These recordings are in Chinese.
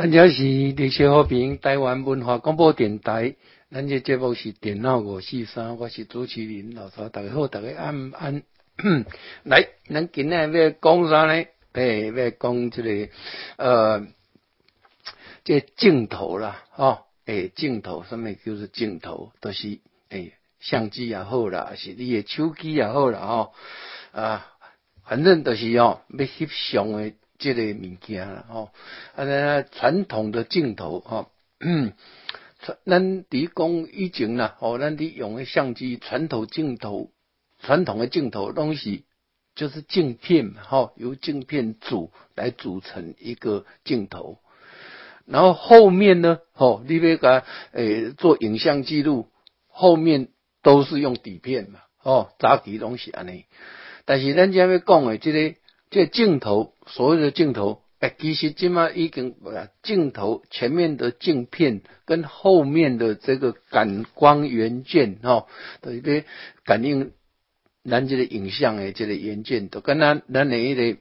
咱这是历史和平台湾文化广播电台，咱这节目是电脑五四三，我是主持人老曹，大家好，大家安安。来，咱今日要讲啥呢？诶，要讲这个呃，这镜头啦，吼，诶，镜头，什么叫做镜头？都是诶，相机也好啦，是你的手机也好啦，吼，啊，反正都是哦，要翕相诶。这个物件啦，吼，啊，那传统的镜头，吼，咱伫讲以前啦，吼，咱伫用的相机，传统镜头，传统的镜头东西就是镜片，吼，由镜片组来组成一个镜头，然后后面呢，吼，你别个诶做影像记录，后面都是用底片嘛，哦，早期东西安尼，但是咱今要讲的这个。这镜头，所有的镜头，哎，其实今嘛已经镜头前面的镜片跟后面的这个感光元件，哈，的一个感应咱这个影像的这个元件，都跟咱咱的一个，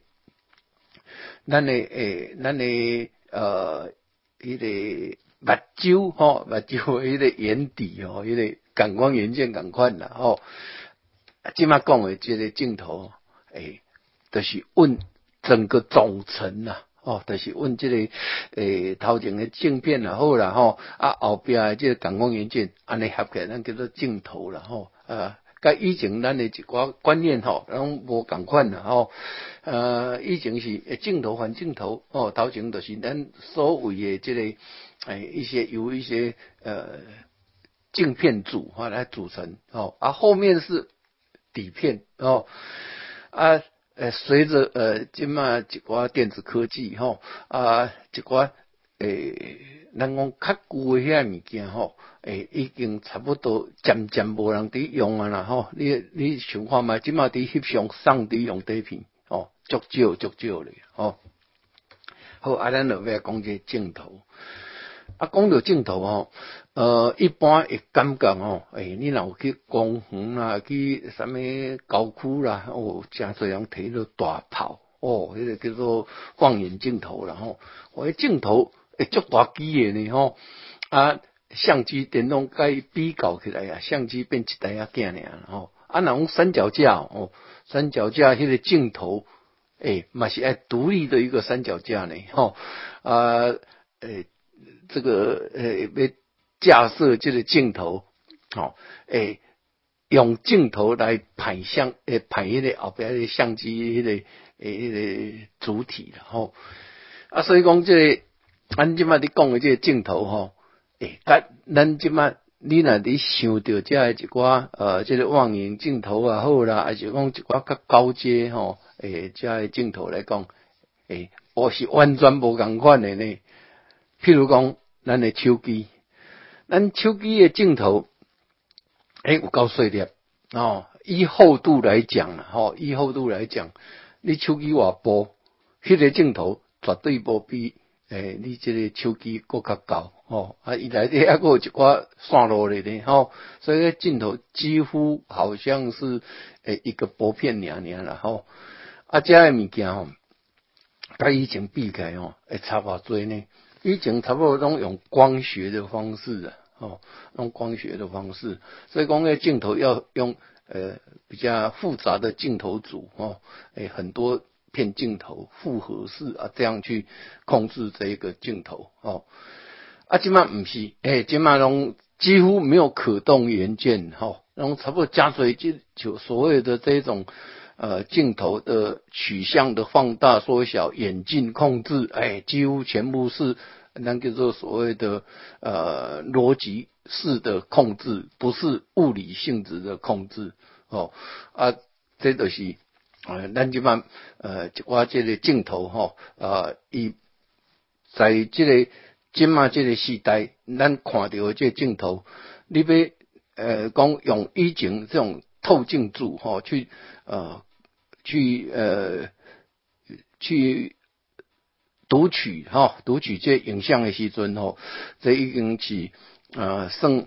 咱的诶，咱的呃，一个目睭，哈，目睭一个眼底哦，一个感光元件感款啦，吼，今嘛讲的这个镜头，诶。就是问整个总成呐，哦，就是问这个诶头前的镜片也好啦，吼啊后边的这个感光元件，安尼合起来咱叫做镜头啦，吼啊，甲以前咱的一寡观念吼，拢无共款啦，吼呃，以前是镜头换镜头，哦，头前就是咱所谓的这个诶一些由一些呃镜片组哈来组成，哦啊后面是底片，哦啊。诶，随着呃，今嘛一寡电子科技吼，啊，一寡诶，咱讲较旧诶遐物件吼，诶，已经差不多渐渐无人伫用啊啦吼。你你想看嘛？今嘛伫翕相送伫用底片，吼，足少足少咧，吼。好，啊，咱就要讲这镜头。啊，讲到镜头吼，呃，一般会感觉吼，诶，你若有去公园啦，去啥物郊区啦，哦，真侪人摕着大炮，哦，迄个叫做望远镜头啦吼，我诶镜头会足大机诶呢吼，啊，相机电动该比较起来啊，相机变一台啊镜尔吼，啊，若讲三脚架哦，三脚架迄个镜头，诶，嘛是爱独立的一个三脚架呢吼，啊，诶。这个呃，要架设这个镜头，好，诶，用镜头来拍相，诶，拍迄个后壁迄个相机迄个诶，迄个主体了吼。啊，所以讲这个，咱即摆你讲的这个镜头吼，诶，甲咱即摆你若伫想到这一寡呃，这个望远镜头啊好啦，还是讲一寡较高阶吼，诶，遮个镜头来讲，诶，我是完全无共款的呢。譬如讲，咱的手机，咱手机的镜头，诶，有够细粒哦。以厚度来讲啦，吼，以厚度来讲，你手机话薄，迄个镜头绝对无比诶，你这个手机够较高哦。啊，伊内底还有一寡线路咧咧，吼，所以镜头几乎好像是诶一个薄片两年啦，吼。啊，这个物件吼，甲以前比起来吼，会差偌多呢。以前差不多都用光学的方式的，哦，用光学的方式，所以讲个镜头要用呃比较复杂的镜头组，哦，诶很多片镜头复合式啊，这样去控制这一个镜头，哦，啊，今嘛唔是，诶，今嘛拢几乎没有可动元件，哈，然后差不多加水就就所谓的这种。呃，镜头的取向的放大、缩小、眼镜控制，哎，几乎全部是那叫做所谓的呃逻辑式的控制，不是物理性质的控制哦。啊，这都是呃，咱即嘛呃，我这个镜头哈啊，伊在这个今嘛这个时代，咱看到的这镜头，你要呃讲用以前这种透镜组哈去呃。去呃去读取哈，读取这影像的时阵吼，这已经是呃算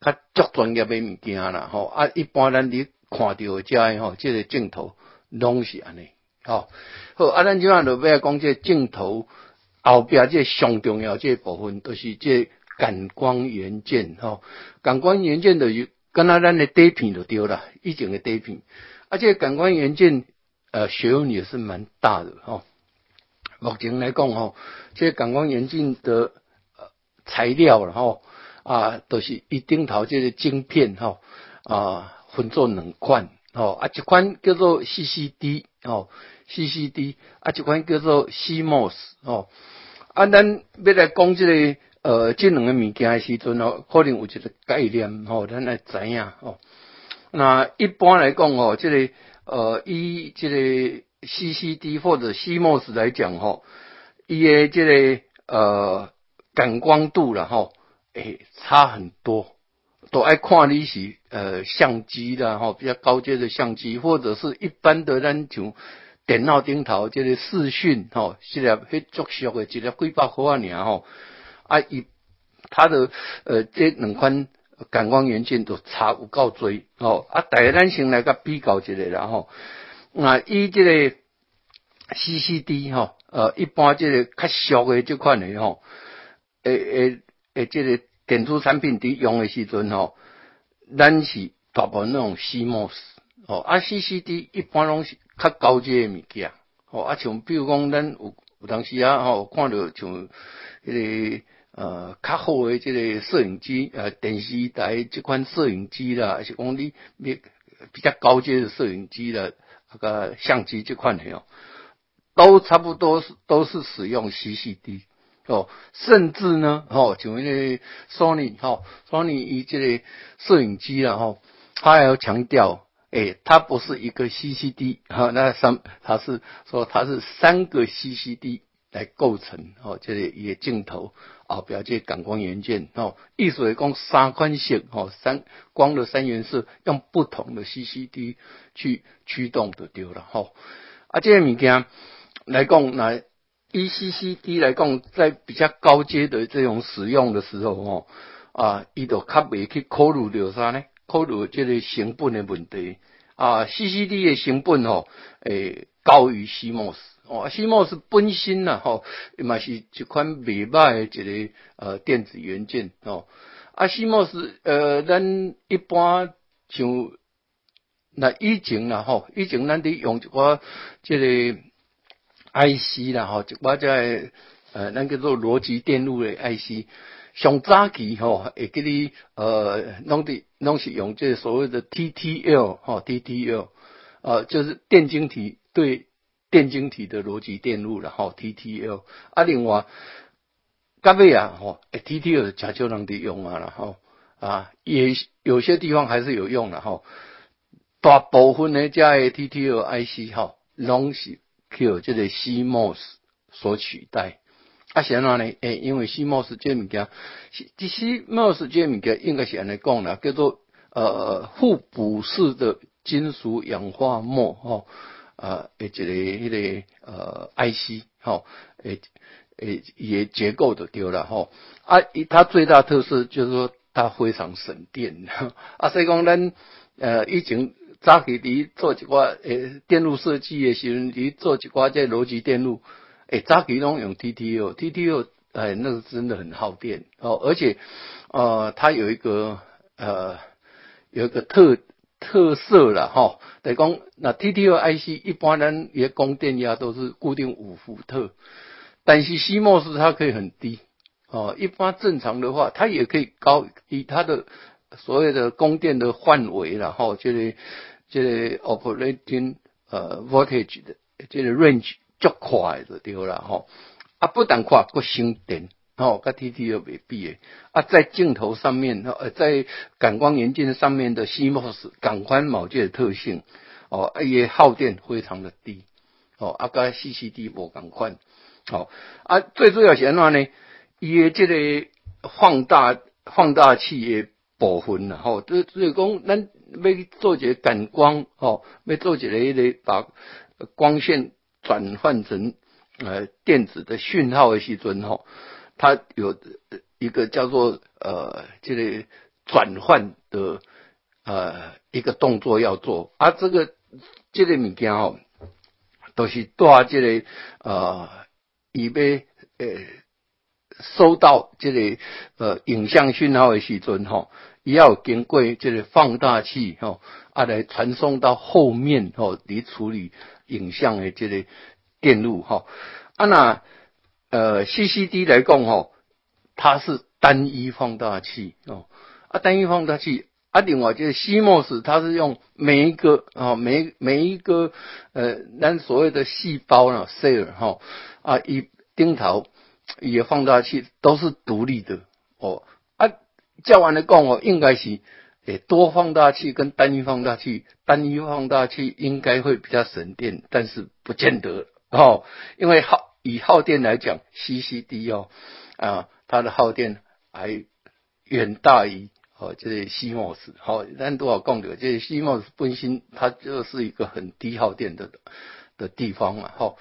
较足专业的物件啦吼。啊，一般咱你看到这吼，这个镜头拢是安尼吼。好，啊，咱即下就要讲这镜头后壁这上重要这部分，都是这感光元件吼。感光元件就是跟那咱的底片就对了，以前的底片。而且感光元件，呃，学问也是蛮大的吼。目前来讲吼，这感光元件的材料了吼啊，都是一顶头这个晶片吼啊，分做两款吼啊，一款叫做 CCD 吼，CCD 啊，一款叫做 CMOS 吼啊，咱要来讲这个呃，这两个物件的时阵哦，可能有一个概念吼，咱来知影吼。那一般来讲哦，这个呃，以这个 CCD 或者 CMOS 来讲吼，伊的这个呃感光度了吼，诶，差很多。都爱看你是呃相机啦吼，比较高阶的相机，或者是一般的咱像电脑顶头这个视讯吼，是粒迄足俗的，一粒几百块啊尔吼，啊伊它的呃这两款感光元件都差有够多吼，啊，大家咱先来个比较一下啦吼。那以这个 CCD 吼，呃，一般这个较俗的这款的吼，诶诶诶，这个电子产品伫用的时阵吼，咱是大部分那种 CMOS 哦，啊 CCD 一般拢是较高阶的物件，哦，啊像比如讲咱有有当时啊吼，看到像迄个呃较好的这个摄影机呃电视台这款摄影机啦，还是讲你比比较高阶的摄影机啦。那个相机这款的哦，都差不多是都是使用 CCD 哦，甚至呢哦，像那个 Sony 哈，Sony 以这个摄影机啊哈，它还要强调，哎，它不是一个 CCD 哈，那三它是说它是三个 CCD 来构成哦，这个一个镜头啊，表这感光元件哦，意思是讲三款色哦，三光的三原色用不同的 CCD。去驱动就对了哈，啊，这个物件来讲，来 E C C D 来讲，在比较高阶的这种使用的时候哦，啊，伊都较未去考虑着啥呢？考虑这个成本的问题啊，C C D 的成本哦，诶，高于 C M O S 哦，C M O S 本身呐吼，嘛是一款未歹的一个呃电子元件哦，啊，C M O S 呃，咱一般像。那以前啦吼，以前咱伫用一寡即个 IC 啦吼，一寡即呃，咱叫做逻辑电路的 IC，上早期吼，会记你呃，拢伫拢是用这所谓的 TTL 吼，TTL，呃，就是电晶体对电晶体的逻辑电路了吼，TTL。啊，另外，甲尾啊吼，TTL 真少人伫用啊啦吼，啊，也有些地方还是有用的吼。大部分的加 TTL IC 吼，拢是靠这个 CMOS 所取代。啊，是安怎呢？诶，因为 CMOS 这物件，这 CMOS 这物件应该是安尼讲啦，叫做呃互补式的金属氧化膜吼，呃，一个迄个呃 IC 吼，诶诶也结构的丢了吼。啊，它最大特色就是说它非常省电。啊，所以讲咱呃以前。早期伫做一寡诶电路设计的时阵，伫做一寡这逻辑电路，诶早期拢用 TTL，TTL 诶那个真的很耗电哦，而且呃它有一个呃有一个特特色啦吼，等于讲那 TTL IC 一般咱也供电压都是固定五伏特，但是 CMOS 它可以很低哦，一般正常的话它也可以高，以它的所有的供电的范围然后就是。这个 operating 呃 voltage 的这个 range 足快就对啦吼，啊不但快，佫省电。哦，跟 T T 又未必诶，啊在镜头上面，呃在感光元件上面的 CMOS 感光毛介的特性，哦也耗电非常的低，哦啊跟 CCD 无感款，好啊最主要是安怎呢？伊诶这个放大放大器诶部分啦吼，就就是讲咱。要做一个感光哦，要做一个迄个把光线转换成呃电子的讯号的时阵吼，它有一个叫做呃这个转换的呃一个动作要做，啊这个这个物件吼，都是带这个呃伊要呃收到这个呃影像讯号的时阵吼，伊要经过这个放大器吼，啊来传送到后面吼，嚟处理影像的这个电路吼。啊那呃 CCD 来讲吼，它是单一放大器哦，啊单一放大器。啊，另外就是 CMOS，它是用每一个啊，每每一个呃，咱所谓的细胞呢，cell 哈啊，一钉头，也放大器都是独立的哦。啊，叫完了讲哦，应该是诶多放大器跟单一放大器，单一放大器应该会比较省电，但是不见得哦，因为好以耗电来讲，CCD 哦啊，它的耗电还远大于。哦，这是西莫斯，好，但多少讲的，这西莫斯本身它就是一个很低耗电的的地方嘛，好，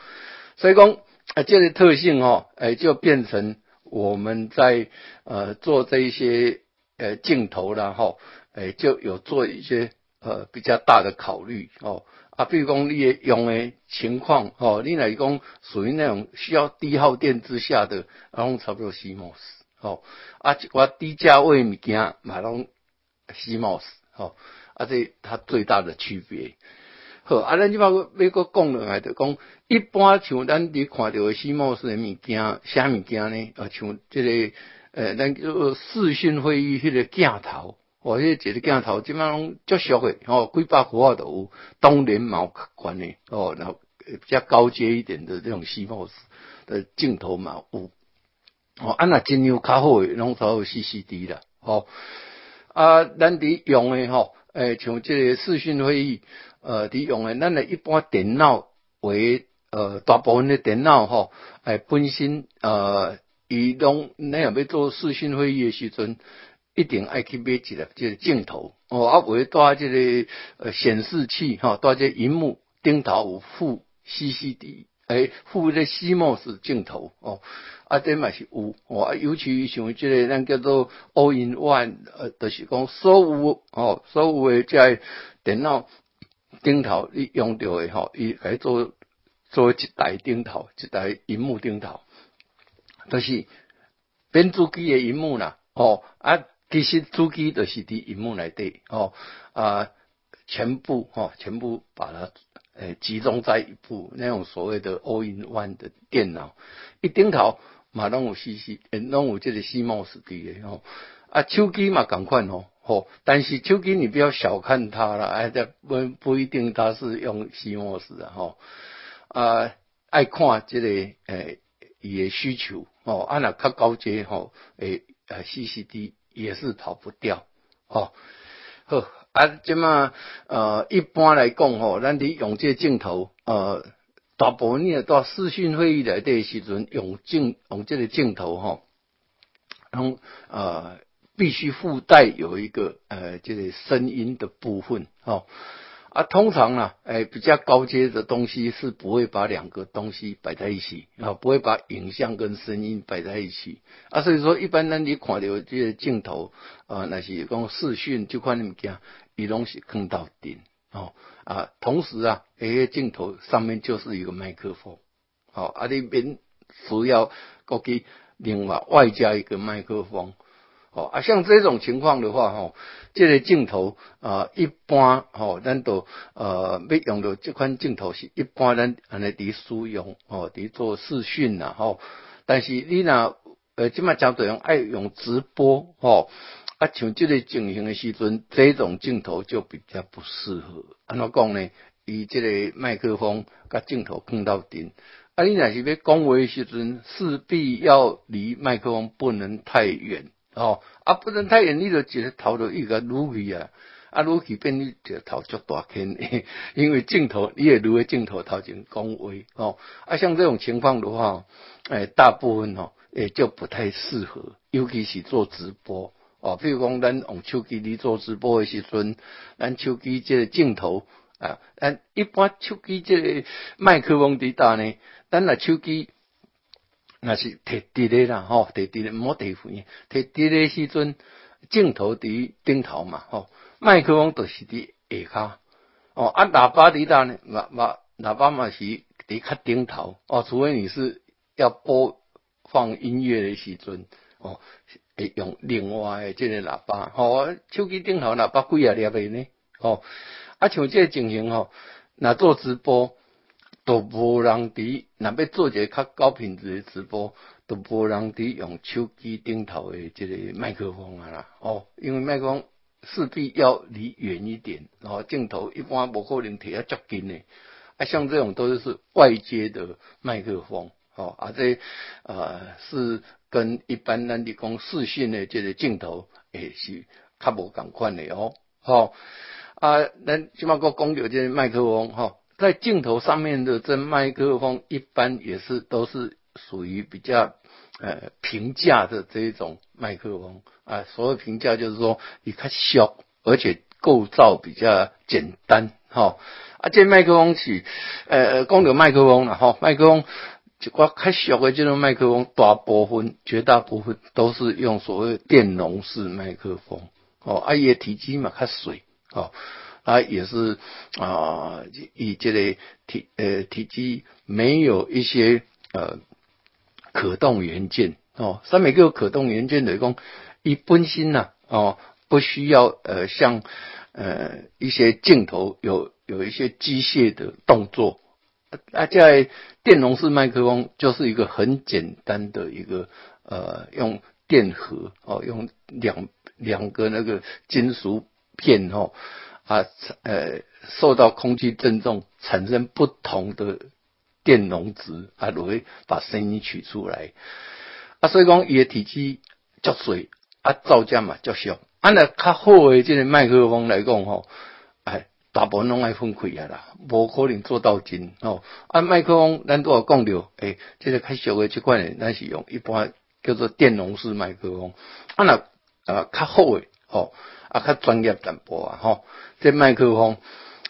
所以讲啊，这个特性哦，哎，就变成我们在呃做这一些呃镜头啦，哈，哎，就有做一些呃比较大的考虑哦，啊，比如讲你用的情况哦，你来讲属于那种需要低耗电之下的，然后差不多西莫斯。哦，啊，我低价位物件买拢 CMOS，哦，啊，这它最大的区别。好，啊，咱即包括美国讲落来就讲，一般像咱伫看到的 CMOS 的物件，啥物件呢？啊，像这个，呃，咱叫做视讯会议迄个镜头，哦，迄个一个镜头，即摆拢足俗的，哦，几百块都有，当然毛款的，哦，然后比较高阶一点的这种 CMOS 的镜头嘛有。哦，啊那真有较好诶，拢都有 CCD 啦，吼啊，咱伫用诶吼，诶，像即个视讯会议，呃，伫用诶，咱诶一般电脑为呃大部分诶电脑吼，诶，本身呃，伊拢咱若要做视讯会议诶时阵，一定爱去买一个即个镜头，哦，啊，为带即个呃显示器吼，带即个荧幕顶头有附 CCD。诶，附个 CMOS 镜头哦，啊，这嘛是有哦，啊尤其像即个咱叫做 All in One，呃，就是讲所有哦，所有诶在电脑顶头你用到诶吼，伊来做做一台顶头，一台荧幕顶头，就是变主机诶荧幕啦，哦，啊，其实主机就是伫荧幕内底哦，啊，全部哦，全部把它。诶，集中在一部那种所谓的 all-in-one 的电脑，一顶头嘛拢有 CC，诶拢有这个 CMOS 的吼。啊，手机嘛赶快哦，吼，但是手机你不要小看它了，哎，这不不一定它是用 CMOS 的吼。啊，爱看这个诶，伊的需求哦，啊那较高阶吼，诶，呃，CCD 也是跑不掉，哦，好。啊，即嘛呃，一般来讲吼，咱伫用这镜头，呃，大部分你到视讯会议内底时阵用镜用这个镜头吼，拢呃必须附带有一个呃这个声音的部分吼。啊，通常呢，哎，比较高阶的东西是不会把两个东西摆在一起啊，不会把影像跟声音摆在一起啊，所以说一般呢，你看到这些镜头啊，那些讲视讯就看物件，伊拢是看到顶哦啊，同时啊，这些镜头上面就是一个麦克风，好啊，你边需要过去另外外加一个麦克风。哦啊，像这种情况的话，吼，这个镜头啊，一般吼，咱都呃要用到这款镜头是一般咱安尼伫使用，哦，伫做视讯呐，吼。但是你若呃，即卖相对用爱用直播，吼，啊，像这个情形的时阵，这种镜头就比较不适合。安怎讲呢？以这个麦克风甲镜头碰到顶，啊，你若是要讲话的时阵，势必要离麦克风不能太远。哦，啊，不能太远，你就一个头就一个撸去啊，啊撸去变你一个头足大片，因为镜头你也撸个镜头头前讲话哦，啊像这种情况的话，诶，大部分哦，诶就不太适合，尤其是做直播哦，比如讲咱用手机你做直播的时阵，咱手机这个镜头啊，咱一般手机这个麦克风伫搭呢，咱若手机。那是摕伫咧啦，吼，摕伫咧，毋好摕远，摕伫咧时阵，镜头伫顶头嘛，吼，麦克风著是伫下骹，哦，啊，喇叭伫搭呢，喇叭喇叭嘛是伫较顶头，哦，除非你是要播放音乐的时阵，哦，会用另外的这个喇叭，吼，手机顶头喇叭几啊粒的呢，吼，啊像这个情形吼，若做直播都无人伫，若要做一个较高品质的直播，都无人伫用手机顶头的这个麦克风啊啦，哦，因为麦克风势必要离远一点，然后镜头一般无可能摕啊足近的，啊，像这种都是外接的麦克风。哦，啊，这呃是跟一般咱伫讲视讯的这个镜头，诶是较无共款的哦。好，啊，咱起码个讲到这麦克风，哈，在镜头上面的这麦克风，一般也是都是属于比较呃平价的这一种麦克风啊。所谓平价，就是说你看小，而且构造比较简单，哈。啊，这麦克风是呃讲到麦克风了，哈，麦克风。一寡较小的这种麦克风，大部分、绝大部分都是用所谓电容式麦克风。哦，啊，伊体积嘛较小，哦，啊，也是啊，以这类体呃体积没有一些呃可动元件。哦，三每个可动元件的讲，一本身呐，哦，不需要呃像呃一些镜头有有一些机械的动作。啊，在电容式麦克风就是一个很简单的一个呃，用电荷哦，用两两个那个金属片哦啊呃，受到空气振动产生不同的电容值啊，会把声音取出来啊，所以讲伊的体积较水啊，造价嘛较小，啊那较好的这个麦克风来讲吼，哎。大部分拢爱分开啊啦，无可能做到真哦。啊，麦克风咱都有讲着，诶，这个较小的这款诶，咱是用一般叫做电容式麦克风。啊，那啊较好诶，吼，啊较专业淡薄啊，吼，这麦克风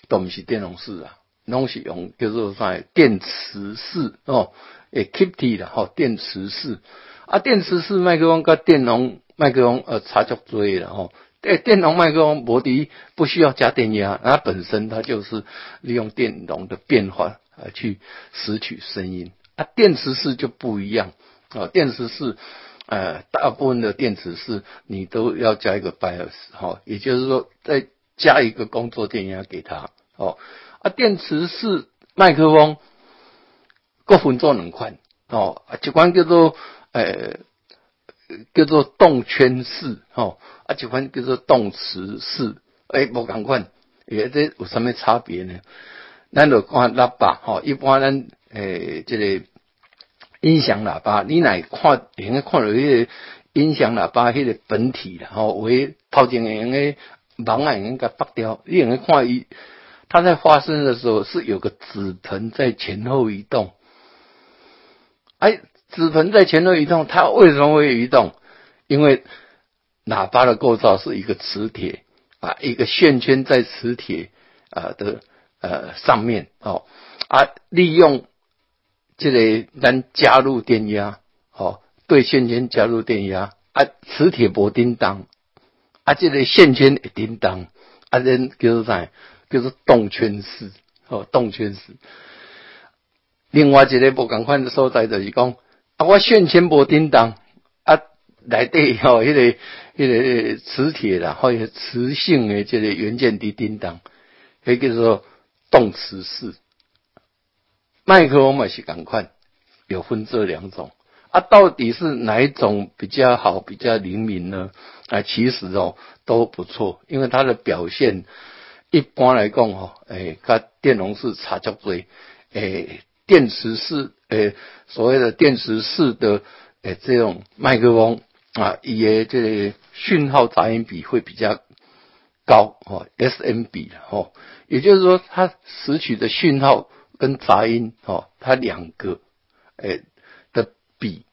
都毋是电容式啊，拢是用叫做啥电磁式哦，诶，keep 的吼，电磁式。啊，电磁式麦克风跟电容麦克风呃差足多啦吼。诶，电容麦克风摩的不需要加电压，它本身它就是利用电容的变化啊去拾取声音。啊，电池式就不一样啊，电池式呃大部分的电池是你都要加一个 bias 哈，也就是说再加一个工作电压给它哦。啊，电池式麦克风各分做两款哦，一款叫做呃。叫做动圈式，哦，啊，一款叫做动磁式，诶，无共款，诶，这有啥物差别呢？咱就看喇叭，吼，一般咱诶，这个音响喇叭，你来看，应该看到迄个音响喇叭迄个本体啦，吼，为头前用个盲眼应该拔掉，你应该看伊，它在发声的时候是有个纸盆在前后移动，哎。纸盆在前后移动，它为什么会移动？因为喇叭的构造是一个磁铁啊，一个线圈在磁铁啊的呃上面哦啊，利用这个咱加入电压哦，对线圈加入电压啊，磁铁不叮当啊，这个线圈会叮当啊，人叫做啥？叫做动圈式哦，动圈式。另外一个不共款的所在就是讲。啊，我线圈无叮当啊，内底吼，迄个迄个磁铁啦，或者磁性的这个元件的叮当，迄叫做动磁式。麦克风嘛是赶快，有分这两种啊，到底是哪一种比较好、比较灵敏呢？啊，其实哦都不错，因为它的表现一般来讲吼，诶，它电容式差较多，诶。电池式，诶，所谓的电池式的，诶，这种麦克风啊，也这讯号杂音比会比较高哦，SM 比哦，也就是说，它拾取的讯号跟杂音哦，它两个诶的比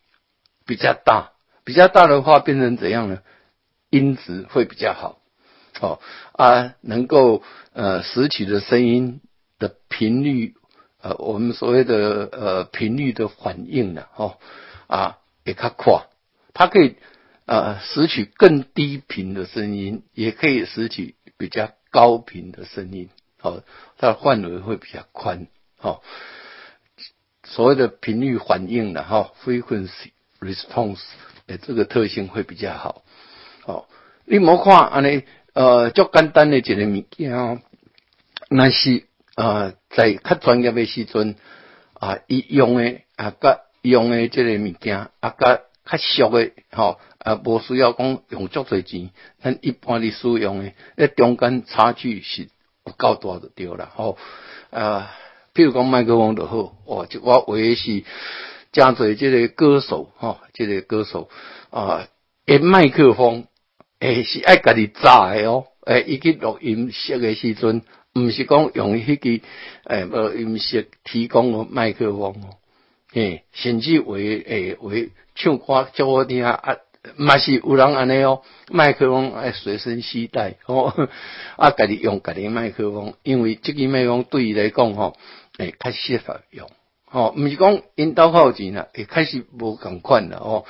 比较大，比较大的话变成怎样呢？音质会比较好，哦啊，能够呃拾取的声音的频率。呃，我们所谓的呃频率的反应呢，哦，啊，也较快，它可以呃拾取更低频的声音，也可以拾取比较高频的声音，哦，它的范围会比较宽，哦，所谓的频率反应的哈，frequency response，诶，这个特性会比较好。哦，你莫看安尼，呃，足简单的一个物件，那是呃，在较专业的时阵啊，伊用的啊，甲用的这个物件啊，甲较俗的吼啊，无需要讲用足侪钱，咱一般的使用的，迄中间差距是有够大就对啦，吼啊，譬如讲麦克风就好，哦，就我为是加做这个歌手，吼，这个歌手啊，诶，麦克风诶是爱家己炸诶哦，诶，伊去录音室诶时阵，毋是讲用迄个诶录音室提供诶麦克风哦，诶，甚至为诶为唱歌叫我听啊。嘛是有人安尼哦，麦克风爱随身携带 哦，啊，家己用家己麦克风，因为即个麦克风对伊来讲吼，诶，较适合用，吼，毋是讲因兜靠钱啦，会开始无共款啦，哦，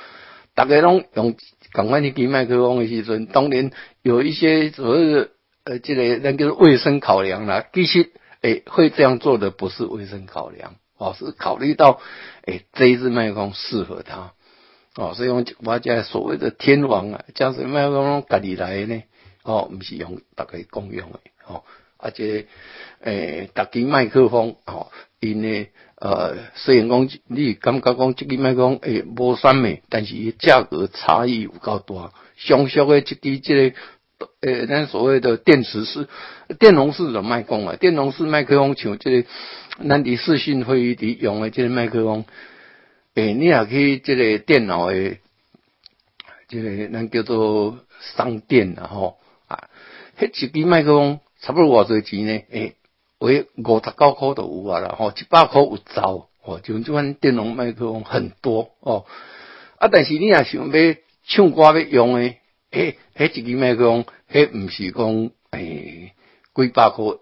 逐个拢用共款迄支麦克风诶时阵，当然有一些所谓的呃，即个那个卫生考量啦，其实诶，会这样做的不是卫生考量，哦，是考虑到诶，这一支麦克风适合他。哦，所以讲我这所谓的天王啊，将是麦克风家己来呢，哦，毋是用大家共用的，哦，而且诶，逐家麦克风，哦，因呢，呃，虽然讲你感觉讲即支麦克风诶无啥物，但是伊价格差异有够大，相俗的即支即个，诶，咱所谓的电池式、电容式的麦克风啊，电容式麦克风像即个咱伫视讯会议伫用的即个麦克风。诶，你也去即个电脑诶，即个咱叫做商店啊吼啊，迄一支麦克风差不多偌侪钱呢？诶，为五十九箍都有啊啦吼，一百箍有走吼，就即款电容麦克风很多哦。啊，但是你也想要唱歌要用诶，诶，迄一支麦克风，迄毋是讲诶几百箍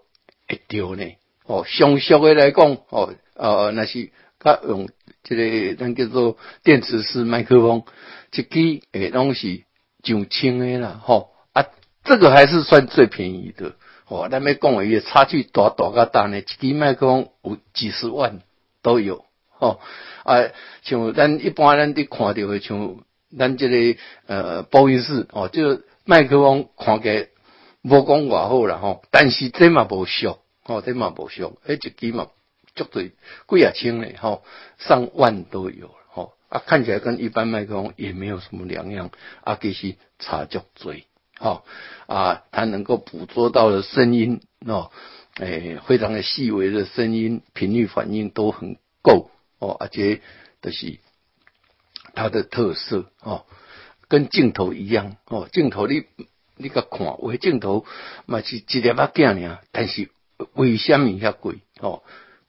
会着呢？哦，相俗诶来讲，哦，呃，那是较用。这个咱叫做电池式麦克风，一支诶拢是上千诶啦，吼。啊，这个还是算最便宜的，哦，咱要讲诶差距大大个大呢，一支麦克风有几十万都有，吼。啊，像咱一般咱伫看到诶，像咱即个呃播音室哦，就麦克风看起来无讲偌好啦，吼，但是这嘛无俗，哦，这嘛无俗，迄一支嘛。足对贵啊，轻嘞，吼，上万都有，吼啊，看起来跟一般麦克风也没有什么两样，啊，其实差足嘴，吼啊，它能够捕捉到的声音，哦，诶，非常的细微的声音，频率反应都很够，哦，而且都是它的特色，哦，跟镜头一样，哦，镜头你你个看，微镜头嘛是一粒仔镜尔，但是为什么遐贵，哦？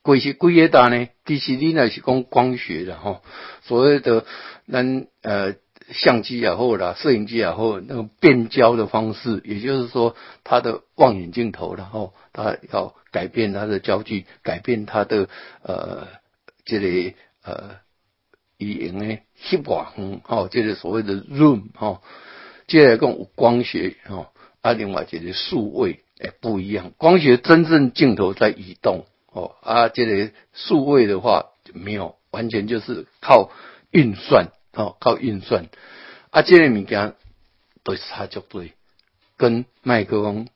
贵是贵个大呢？其实你那是讲光学的吼，所谓的咱呃相机也好啦，摄影机也好，那个变焦的方式，也就是说它的望远镜头然后它要改变它的焦距，改变它的呃这个呃语言的翕远吼，这个所谓的 zoom 吼，这个讲光学吼，啊另外就是数位诶不一样，光学真正镜头在移动。哦啊，这个数位的话没有，完全就是靠运算哦，靠运算啊，这个物件都是差绝对，跟麦克风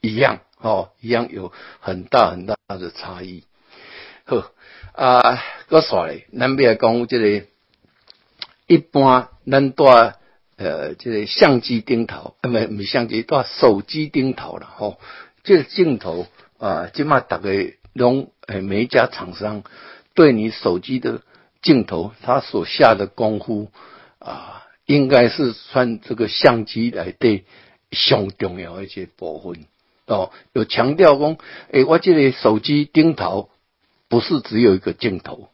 一样哦，一样有很大很大的差异。好啊，我说嘞，咱别讲这个一般咱带呃这个相机顶头，啊，没没相机带手机顶头了吼，这个镜头。啊，起码大概拢诶，每一家厂商对你手机的镜头，他所下的功夫啊，应该是算这个相机来对上重要一些部分哦。有强调讲，诶，我这个手机镜头不是只有一个镜头，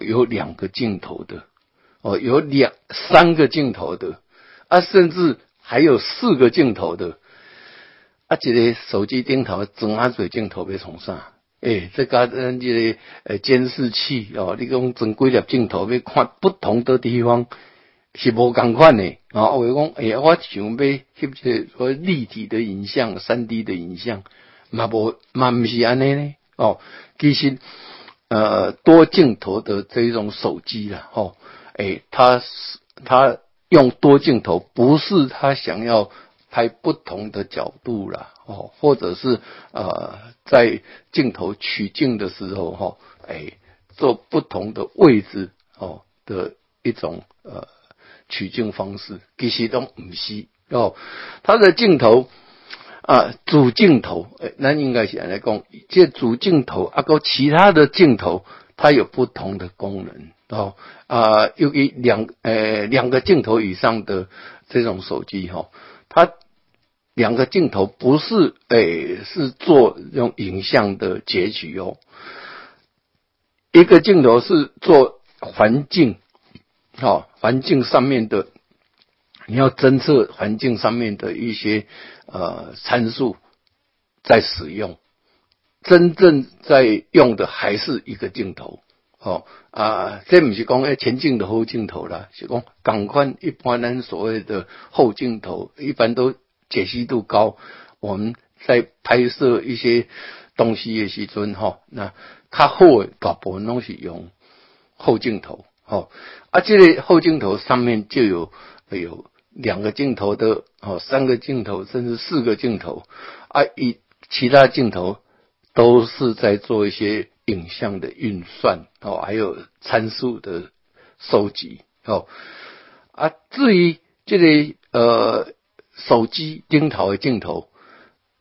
有两个镜头的哦，有两三个镜头的啊，甚至还有四个镜头的。啊，一个手机顶头装啊水镜头要从啥？诶，这个咱这个诶监视器哦，你讲装几粒镜头要看不同的地方是无共款的啊。我讲，诶，我想要翕一个立体的影像、三 D 的影像，嘛无嘛毋是安尼呢？哦，其实呃多镜头的这种手机啦，吼，哎，他是他用多镜头，不是他想要拍不同的角度啦，哦，或者是呃，在镜头取镜的时候哈，哎，做不同的位置哦的一种呃取镜方式，其实都唔是哦，他的镜头。啊，主镜头，诶，那应该是来讲，这主镜头啊，个其他的镜头，它有不同的功能哦。啊，由于两，呃，两个镜头以上的这种手机哈，它两个镜头不是，诶，是做用影像的截取哦。一个镜头是做环境，好，环境上面的。你要侦测环境上面的一些呃参数，在使用，真正在用的还是一个镜头，哦啊，这不是讲诶前镜的后镜头啦，是讲赶快一般人所谓的后镜头，一般都解析度高，我们在拍摄一些东西的时阵哈，那较好的大部分拢是用后镜头，哦啊，这个后镜头上面就有有。两个镜头的哦，三个镜头，甚至四个镜头啊，一其他镜头都是在做一些影像的运算哦，还有参数的收集哦啊。至于这个呃手机镜头的镜头，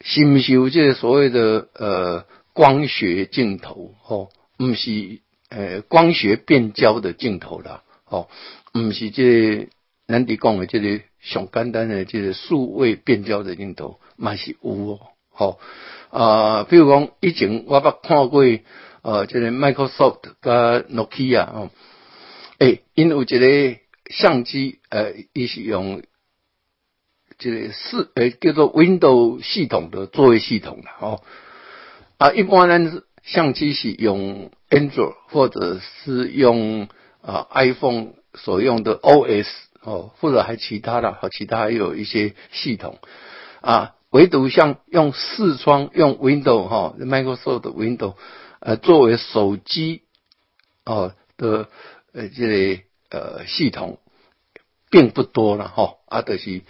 是不是有这个所谓的呃光学镜头哦？不是呃光学变焦的镜头啦哦，不是这。咱伫讲的这个上简单的这个数位变焦的镜头，嘛是有哦，好啊，比如讲以前我捌看过呃，这个 Microsoft 加 Nokia 哦，诶，因为这个相机呃，伊是用这个四诶叫做 Windows 系统的作为系统的哦，啊，一般呢相机是用 Android 或者是用啊 iPhone 所用的 OS。哦，或者还其他的，和其他还有一些系统啊，唯独像用视窗用 Windows 哈，Microsoft Windows 呃作为手机哦的呃这个呃系统并不多了哈，啊，就是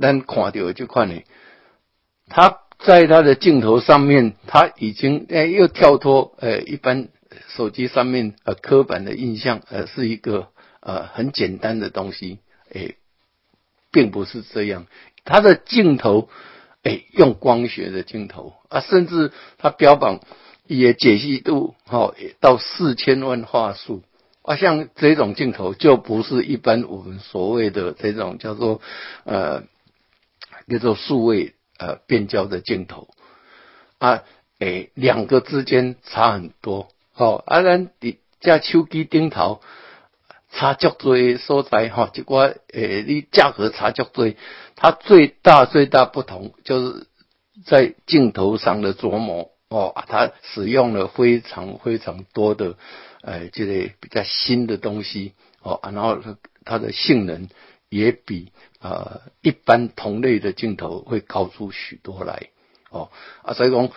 咱看到这款呢，他在他的镜头上面，他已经哎又跳脱呃一般手机上面呃刻板的印象，呃是一个。呃，很简单的东西，哎，并不是这样。他的镜头，哎，用光学的镜头啊，甚至他标榜也解析度，哈，到四千万画素啊。像这种镜头，就不是一般我们所谓的这种叫做呃，叫做数位呃变焦的镜头啊，诶，两个之间差很多。好，啊，咱伫架手机顶头。差足多所在哈，结果诶，你价格差足多，它最大最大不同就是在镜头上的琢磨哦，它使用了非常非常多的诶，这个比较新的东西哦，然后它的性能也比呃一般同类的镜头会高出许多来哦啊，所以讲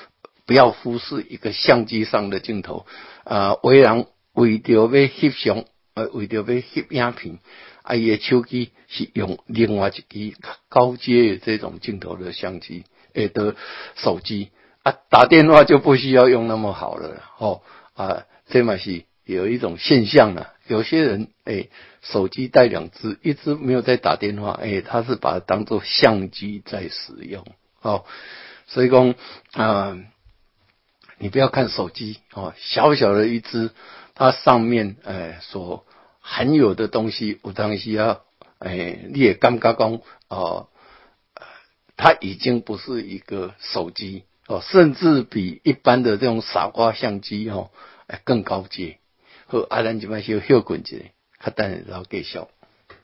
不要忽视一个相机上的镜头啊，为人为着要翕相。呃，为着要翕影片，啊，伊诶手机是用另外一支高阶的这种镜头的相机，诶的手机啊，打电话就不需要用那么好了，吼啊，这嘛是有一种现象了。有些人诶，手机带两只，一只没有在打电话，诶，他是把它当做相机在使用，哦，所以讲啊，你不要看手机哦，小小的一只。它上面诶所含有的东西，有东西啊，诶，你也感觉讲哦，它已经不是一个手机哦，甚至比一般的这种傻瓜相机哦，更高阶。好，阿兰就买些小棍子，较等然后继续。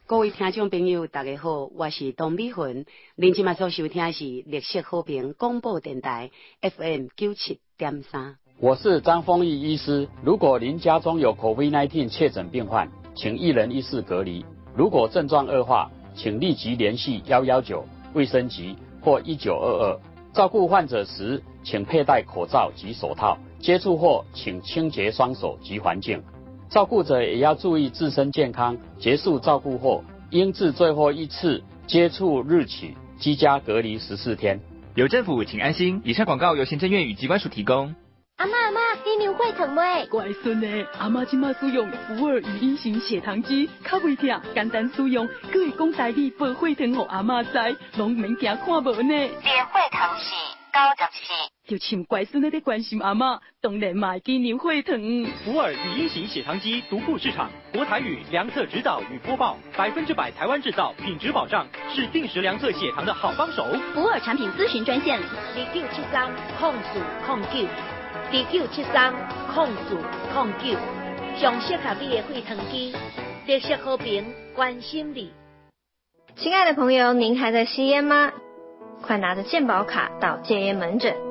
各位听众朋友，大家好，我是董美云，您今麦所收听是绿色和平广播电台 FM 九七点三。我是张丰毅医师。如果您家中有 COVID-19 确诊病患，请一人一室隔离。如果症状恶化，请立即联系幺幺九卫生局或一九二二。照顾患者时，请佩戴口罩及手套。接触后，请清洁双手及环境。照顾者也要注意自身健康。结束照顾后，应自最后一次接触日起居家隔离十四天。有政府，请安心。以上广告由行政院与机关署提供。阿妈阿妈，你牛会疼未？乖孙呢，阿妈今麦使用福尔语音型血糖机，较袂痛，简单使用，可会讲台语报血糖给阿妈知，拢免惊看无呢。连血糖是九十四。就请乖孙的关心阿妈，当然买给牛会疼。福尔语音型血糖机独步市场，国台语量测指导与播报，百分之百台湾制造，品质保障，是定时量测血糖的好帮手。福尔产品咨询专线：零九七三控四控九，零九七三控四控九，上适合你的血糖机，绿色和平关心你。亲爱的朋友，您还在吸烟吗？快拿着健保卡到戒烟门诊。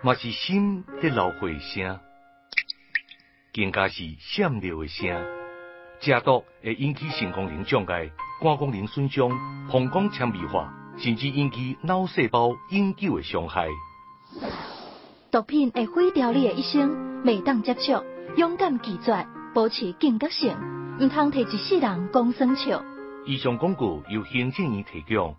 嘛是心在流血声，更加是闪尿的声。食毒会引起肾功能障碍、肝功能损伤、膀胱纤维化，甚至引起脑细胞永久的伤害。毒品会毁掉你的一生，未当接触，勇敢拒绝，保持警觉性，唔通摕一世人讲生笑。以上广告由行政院提供。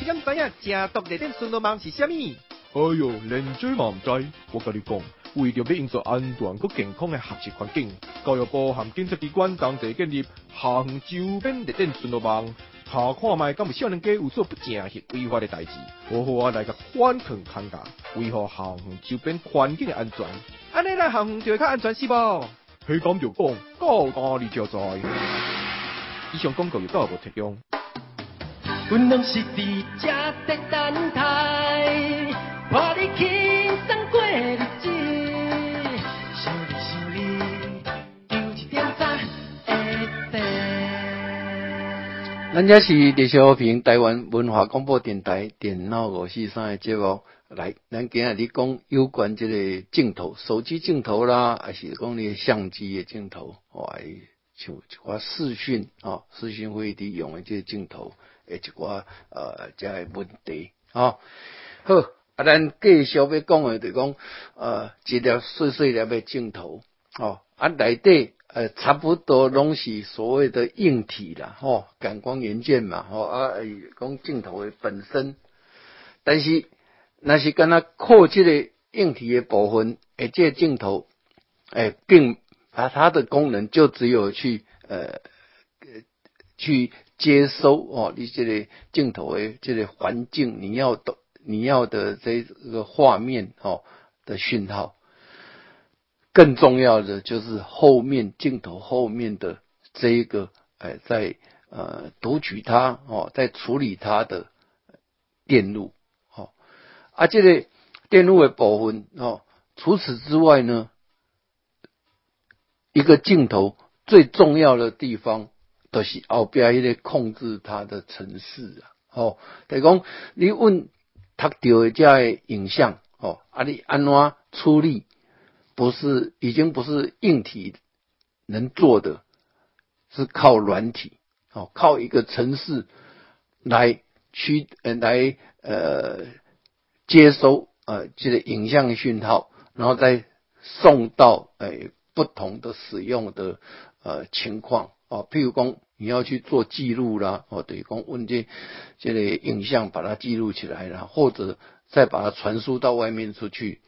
你敢知影正毒热点巡逻网是虾米？哎哟，连嘴嘛唔知。我甲你讲，为着要营造安全佮健康的学习环境，教育部含警察机关同齐建立校园周边热点巡逻网，查看卖敢有少年家有做不正行违法的代志，好好啊来个反抗抗价，维护校园周边环境的安全。安尼咱校园就会较安全是无？迄咁就讲，高家你就在。以上广告由教育部提供。阮拢是伫遮在等待，看你轻松过日子。想你想你，丢一点赞会得。咱这是李小平台湾文化广播电台电脑五四三的节目，来，咱今日你讲有关这个镜头，手机镜头啦，还是讲你相机的镜头，哇，像一寡视讯啊，视讯会议用的这个镜头。诶，一寡呃，即个问题哦。好，啊，咱继续要讲诶，就讲呃，一条碎碎粒诶镜头哦，啊，内底呃，差不多拢是所谓的硬体啦，吼，感光元件嘛，吼啊，讲镜头诶本身，但是那是跟它扩这个硬体诶部分，诶，这镜头诶，并啊，它的功能就只有去呃，去。接收哦，你这个镜头诶这个环境，你要的你要的这个画面哦的讯号，更重要的就是后面镜头后面的这一个哎，在呃读取它哦，在处理它的电路哦，啊，这个电路的部分哦，除此之外呢，一个镜头最重要的地方。都是后边迄个控制它的程式啊，吼，等于讲你问读到的这个影像，哦，啊，你安怎处理？不是，已经不是硬体能做的，是靠软体，哦，靠一个程式来驱呃来呃接收呃这个影像讯号，然后再送到诶不同的使用的呃情况。哦，譬如讲你要去做记录啦，哦，等于讲问这这个影像把它记录起来啦，或者再把它传输到外面出去，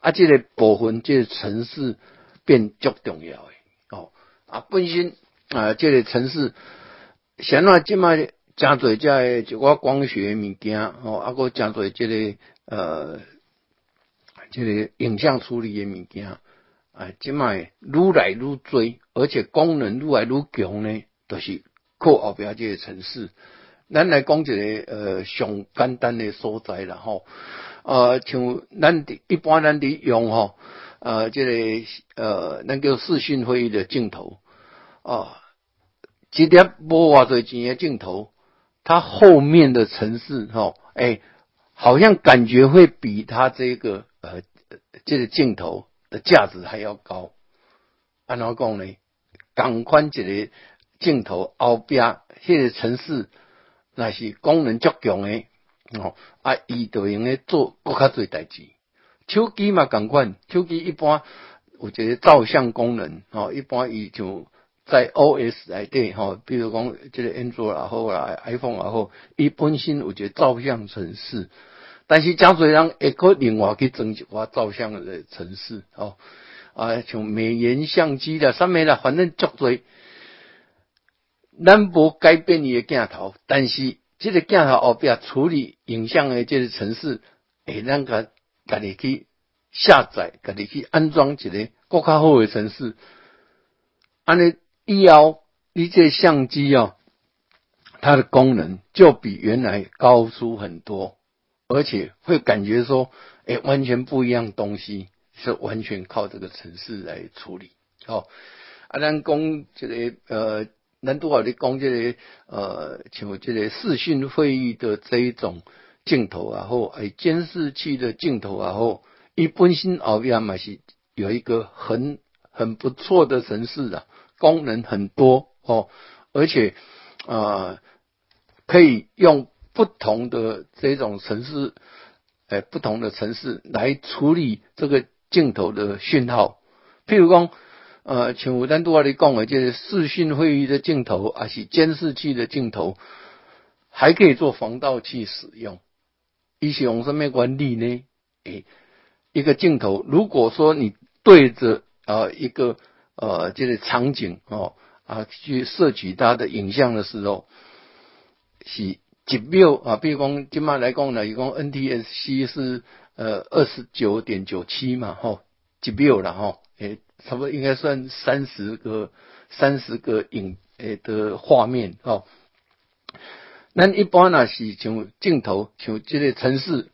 啊，这个部分这个城市变足重要诶，哦，啊，本身啊，这个城市现在即卖真侪只诶，就我光学物件，哦，啊，个真侪这个呃，这个影像处理诶物件。啊，即卖愈来愈多，而且功能愈来愈强呢，都是靠后边这个城市。咱来讲一个呃上简单的所在啦吼，呃像咱一般咱伫用吼，呃这个呃那个视讯会议的镜头，啊，一点无偌多钱的镜头，它后面的城市哈，哎，好像感觉会比它这个呃这个镜头价值还要高。安怎讲呢？同款一个镜头后边，迄个城市那是功能足强的哦，啊，伊就用咧做更较多代志。手机嘛，同款，手机一般有一个照相功能哦，一般伊就在 OS 来底吼，比如讲即个 Android 也好啦，iPhone 也好，伊本身有一个照相程式，但是真侪人也可另外去装一寡照相的城市哦。啊，像美颜相机的，啥物啦，反正足多。咱无改变伊诶镜头，但是即个镜头后壁处理影像的即个程式，会咱个家己去下载，家己去安装一个更较好的程式。安尼以后，你这相机哦，它的功能就比原来高出很多，而且会感觉说，诶，完全不一样东西。是完全靠这个程式来处理，好，啊，咱讲这个呃，咱都好的讲这个呃，像这个视讯会议的这一种镜头啊，或诶监视器的镜头啊，或一本身后边嘛是有一个很很不错的程式啊，功能很多哦，而且啊，可以用不同的这种城市，诶，不同的城市来处理这个。镜头的讯号，譬如讲，呃，像咱拄仔你讲的，就是视讯会议的镜头，还是监视器的镜头，还可以做防盗器使用。一些用什么管理呢？诶，一个镜头，如果说你对着啊一个呃就是场景哦啊去摄取它的影像的时候，是几秒啊，比如讲今麦来讲呢，一讲 NTSC 是。呃，二十九点九七嘛，吼，几秒了，吼，诶，差不多应该算三十个三十个影诶的画面，哦。那一般呢是像镜头，像这个城市，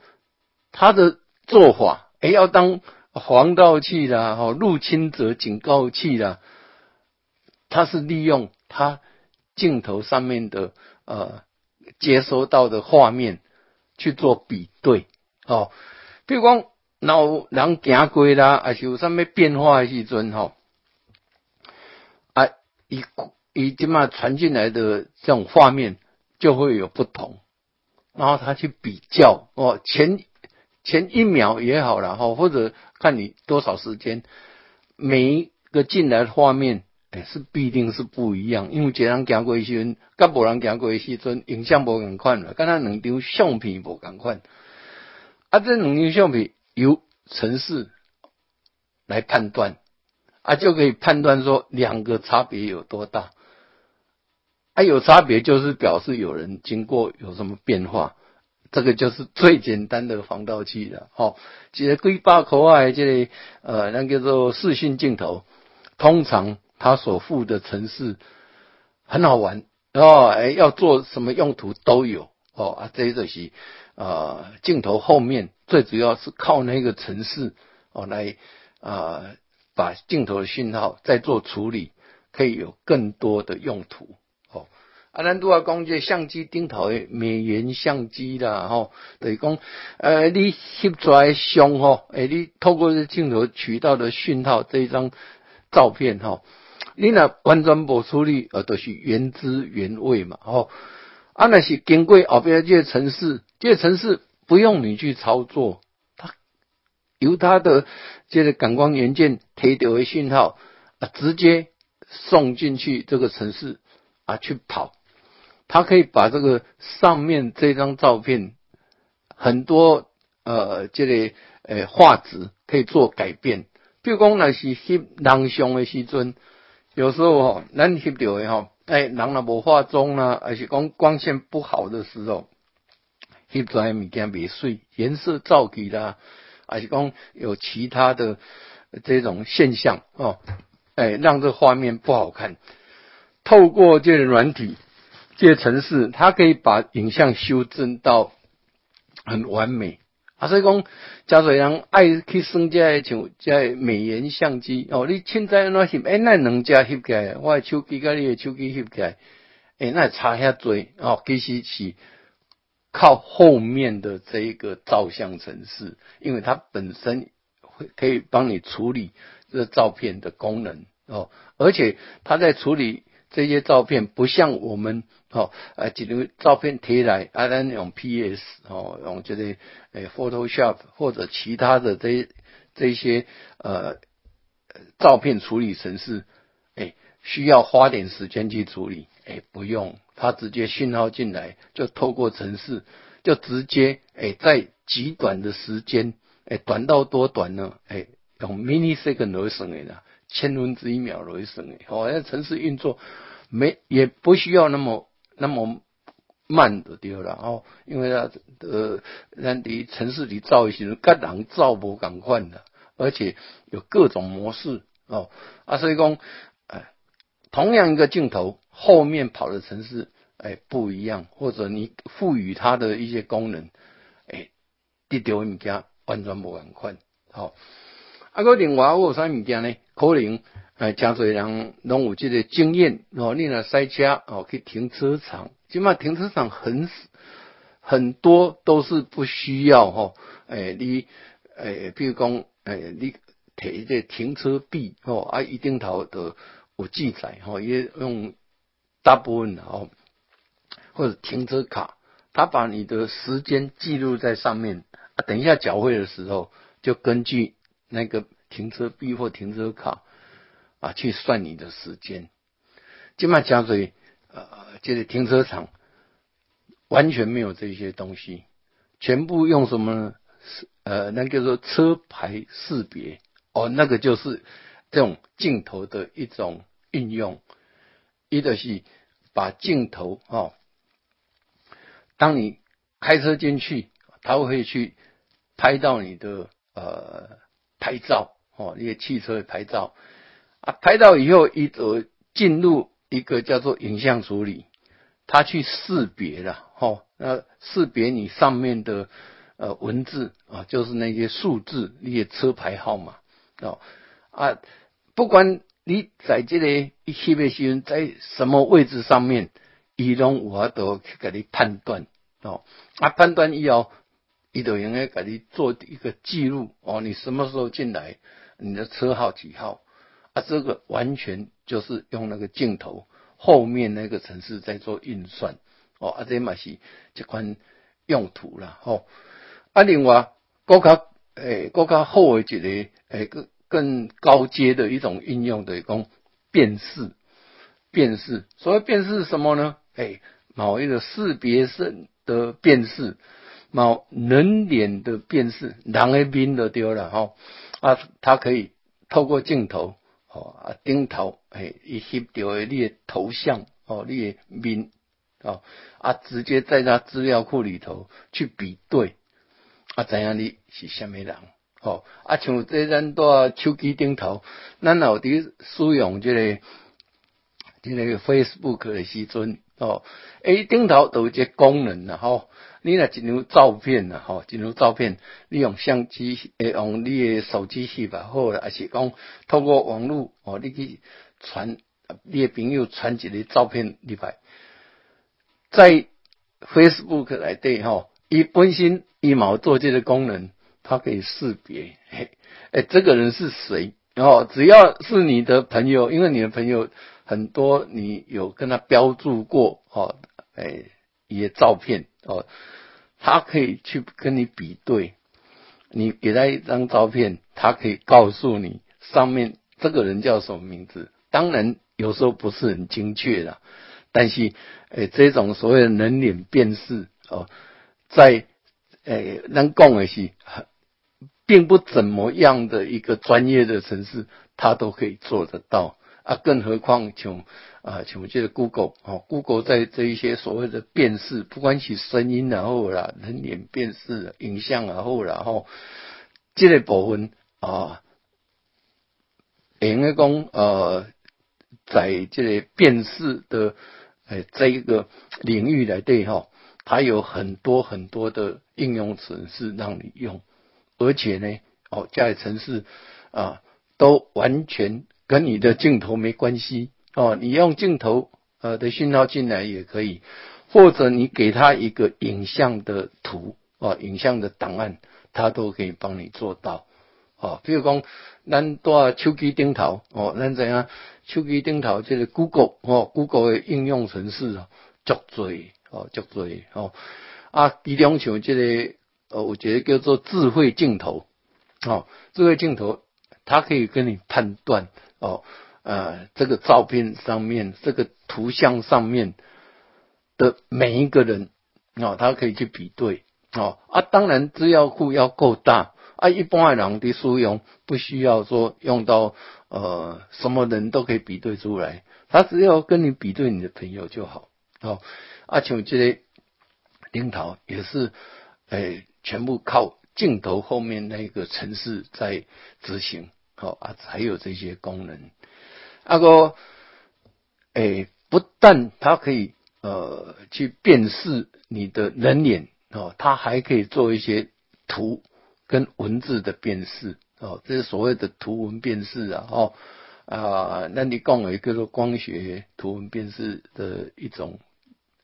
它的做法，诶，要当防盗器啦，吼，入侵者警告器啦，它是利用它镜头上面的呃接收到的画面去做比对，哦。比如讲，有人行过啦，还是有啥物变化的时阵吼，啊，伊伊即嘛传进来的这种画面就会有不同，然后他去比较哦，前前一秒也好了哈，或者看你多少时间，每一个进来的画面，哎，是必定是不一样，因为一人行过时阵，甲无人行过时阵，影像无共款了，跟他两张相片无共款。啊，这两张相片由城市来判断，啊，就可以判断说两个差别有多大。啊，有差别就是表示有人经过有什么变化，这个就是最简单的防盗器了。哦，这个龟巴口啊，这个呃，那叫做视讯镜头，通常他所附的城市很好玩哦，哎，要做什么用途都有哦，啊，这就是。啊，镜头后面最主要是靠那个城市哦来啊，把镜头的讯号再做处理，可以有更多的用途哦。啊，咱都要讲这相机顶头的美颜相机啦，吼，等于讲呃，你翕出来相吼，诶，你透过这镜头取到的讯号这一张照片吼，你若完全无处理，呃，都是原汁原味嘛，吼。啊，那是经过后边这些城市。这个城市不用你去操作，它由它的这个感光元件提到的信号啊，直接送进去这个城市啊去跑，它可以把这个上面这张照片很多呃这个呃画质可以做改变。比如讲那是翕人像的时阵，有时候吼咱翕到的吼，哎人若无化妆啦，还是讲光线不好的时候。翕出来物件未水，颜色照起啦，还是讲有其他的这种现象哦，哎，让这画面不好看。透过这个软体、这些程式，它可以把影像修正到很完美啊，所以讲，真侪人爱去耍遮像遮美颜相机哦，你凊彩安怎翕？哎，那两只翕起来，我的手机甲你的手机翕起来，哎，那差遐多哦，其实是靠后面的这一个照相程式，因为它本身会可以帮你处理这照片的功能哦，而且它在处理。这些照片不像我们哦，呃，几张照片贴来，啊，咱用 PS 哦，用这个诶 Photoshop 或者其他的这这些呃照片处理程式，诶，需要花点时间去处理，诶，不用，它直接信号进来，就透过程式，就直接诶，在极短的时间，诶，短到多短呢？诶，用 mini second 来算的啦。千分之一秒为省诶，哦，那城市运作没也不需要那么那么慢的对了哦，因为它呃，咱伫城市里造一些，各人造无共款的，而且有各种模式。哦，啊，所以讲，哎，同样一个镜头后面跑的城市，哎，不一样，或者你赋予它的一些功能，哎，得到物件完全无共款，好。啊，个另外我有啥物件呢？可能诶，真侪人拢有即个经验哦。你若塞车哦，去停车场，起码停车场很很多都是不需要吼。诶，你诶，比如讲诶，你摕这停车币吼，啊，一定头的有记载吼，也用大部分哦，或者停车卡，他把你的时间记录在上面啊。等一下缴费的时候，就根据。那个停车币或停车卡啊，去算你的时间。金马加水呃，就是停车场完全没有这些东西，全部用什么呢？呃，那个说车牌识别哦，那个就是这种镜头的一种运用。一个是把镜头哦，当你开车进去，他会去拍到你的呃。拍照哦，那些汽车的拍照啊，拍到以后一呃进入一个叫做影像处理，它去识别了哦，那识别你上面的呃文字啊，就是那些数字，那些车牌号码哦啊，不管你在这里一些别新闻在什么位置上面，伊拢我都去给你判断哦啊，判断以后。伊都应该给你做一个记录哦，你什么时候进来，你的车号几号啊？这个完全就是用那个镜头后面那个城市在做运算哦，啊，这嘛是这款用途啦吼。啊，另外，更加诶，更加好的一个诶，更更高阶的一种应用的讲辨识，辨识。所谓辨识什么呢？诶，某一个识别性的辨识。某人脸的辨识，人的面都丢了哈啊，它可以透过镜头哦啊顶头诶，一翕到你的头像哦，你的面哦啊，直接在他资料库里头去比对啊，怎样你是虾米人哦啊，像这咱在手机顶头，咱有伫使用这个这个 Facebook 的时阵哦，诶顶头都有这功能啦吼。你若一张照片呐，吼，一张照片，你用相机，诶，用你诶手机翕吧，好，还是讲透过网络，哦，你去传，你诶朋友传一个照片入来，在 Facebook 内底，吼，伊本身伊毛做这个功能，它可以识别，嘿，诶，这个人是谁？然后只要是你的朋友，因为你的朋友很多，你有跟他标注过，哦，诶，一些照片。哦，他可以去跟你比对，你给他一张照片，他可以告诉你上面这个人叫什么名字。当然有时候不是很精确的，但是诶，这种所谓的人脸辨识哦，在诶能讲的是，并不怎么样的一个专业的城市，他都可以做得到。啊，更何况像啊，像这个 Google 哦，Google 在这一些所谓的辨识，不管是声音然后啦，人脸辨识、影像然后然后这个部分啊，应该讲呃，在这个辨识的诶这一个领域来对哈，它有很多很多的应用程式让你用，而且呢，哦，这些程式啊，都完全跟你的镜头没关系哦，你用镜头呃的讯号进来也可以，或者你给他一个影像的图哦，影像的档案，他都可以帮你做到。哦，比如讲，咱在手机顶头，哦，咱怎样手机顶头这个 Google，哦，Google 的应用程式哦，足多，哦，足多，哦，啊，其中像这个，呃，我觉得叫做智慧镜头，哦，智慧镜头，它可以跟你判断，哦，呃，这个照片上面，这个图像上面的每一个人，哦，他可以去比对，哦，啊，当然资料库要够大。啊，一般的人的使用不需要说用到呃什么人都可以比对出来，他只要跟你比对你的朋友就好。哦，啊，像这些领导也是，诶，全部靠镜头后面那个城市在执行，好啊，才有这些功能。那个，诶，不但它可以呃去辨识你的人脸哦，它还可以做一些图。跟文字的辨识哦，这是所谓的图文辨识啊，哦啊，那你共有一个光学图文辨识的一种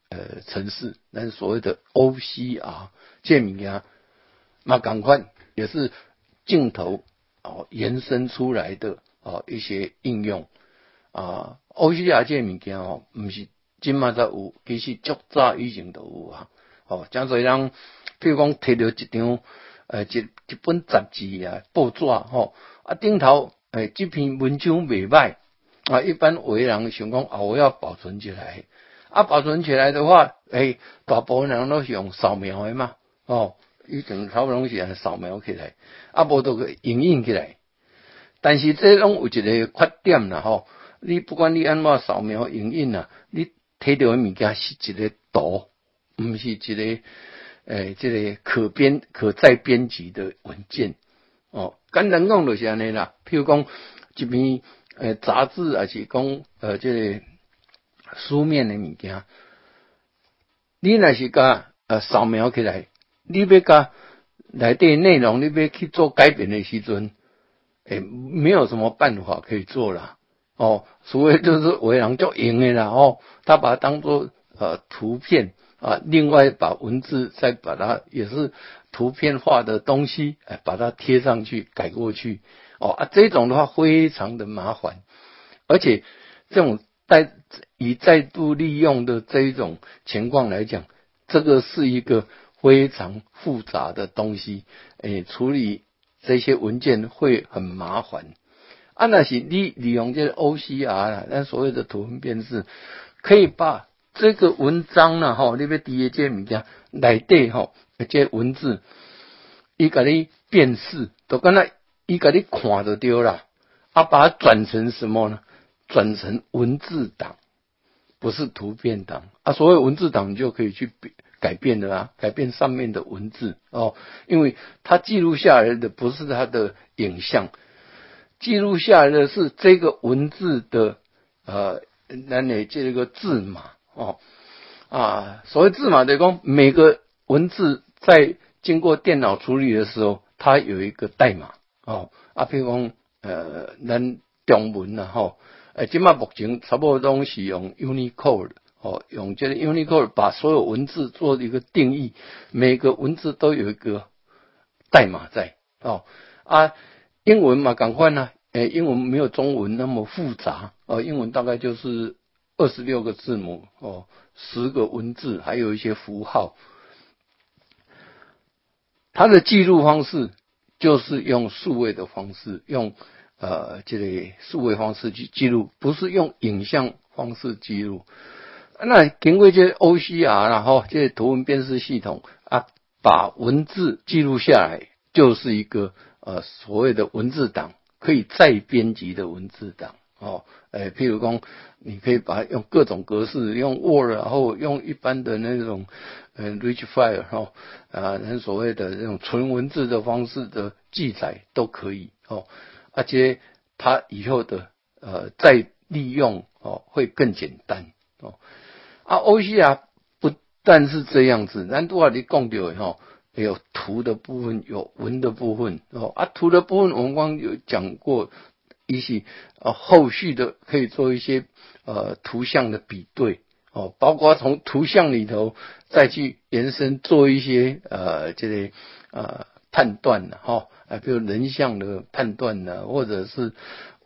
呃程式，那是所谓的 OCR 界面啊，那赶快也是镜头哦延伸出来的哦一些应用啊，OCR 界面件吼，毋是今嘛才有，其实足早以前都有啊，哦，讲做人，譬如讲摕到一张。诶，一一本杂志啊，报纸吼啊，顶头诶，这篇文章未歹啊。一般为人想讲啊，我要保存起来啊，保存起来的话，诶，大部分人都是用扫描的嘛，哦，一定差不多是扫描起来，啊，无都个影印起来。但是这种有一个缺点啦，吼，你不管你安怎扫描影印啊，你摕到的物件是一个图，毋是一个。诶，这个可编可再编辑的文件哦，简单讲就是安尼啦。譬如讲一篇诶杂志，还是讲呃即个书面的物件，你若是甲呃扫描起来，你要甲内底内容，你要去做改变的时阵，诶，没有什么办法可以做啦。哦，所谓就是为人就赢的啦。哦，他把它当做呃图片。啊，另外把文字再把它也是图片化的东西，哎，把它贴上去改过去，哦啊，这种的话非常的麻烦，而且这种再以再度利用的这一种情况来讲，这个是一个非常复杂的东西，哎，处理这些文件会很麻烦。啊，那是利利用这 OCR，那所谓的图文辨识，可以把。这个文章呢，吼，你要第一这物件内底吼，这些文字，伊甲你辨识，都跟那伊甲你看就对啦，啊，把它转成什么呢？转成文字档，不是图片档啊。所谓文字档，你就可以去改变的啊，改变上面的文字哦，因为它记录下来的不是它的影像，记录下来的是这个文字的呃，那你这个字码。哦啊，所谓字码的讲，每个文字在经过电脑处理的时候，它有一个代码哦。啊，譬如讲呃，咱中文呐吼，诶，今嘛目前差不多都是用 Unicode 哦，用这个 Unicode 把所有文字做一个定义，每个文字都有一个代码在哦。啊，英文嘛，赶快呢，诶，英文没有中文那么复杂呃，英文大概就是。二十六个字母哦，十个文字，还有一些符号。它的记录方式就是用数位的方式，用呃这个数位方式去记录，不是用影像方式记录。那经过这 OCR 然后这图文辨识系统啊，把文字记录下来，就是一个呃所谓的文字档，可以再编辑的文字档。哦，诶，譬如讲，你可以把它用各种格式，用 Word，然后用一般的那种，嗯，Rich File，哈，啊，那所谓的那种纯文字的方式的记载都可以，哦，而且它以后的呃再利用哦会更简单，哦，啊，OCR 不但是这样子，咱都话你讲到吼，有图的部分，有文的部分哦。啊，图的部分我们刚有讲过一些，呃，后续的可以做一些呃图像的比对哦，包括从图像里头再去延伸做一些呃这个呃判断的哈，啊，比如人像的判断呢，或者是。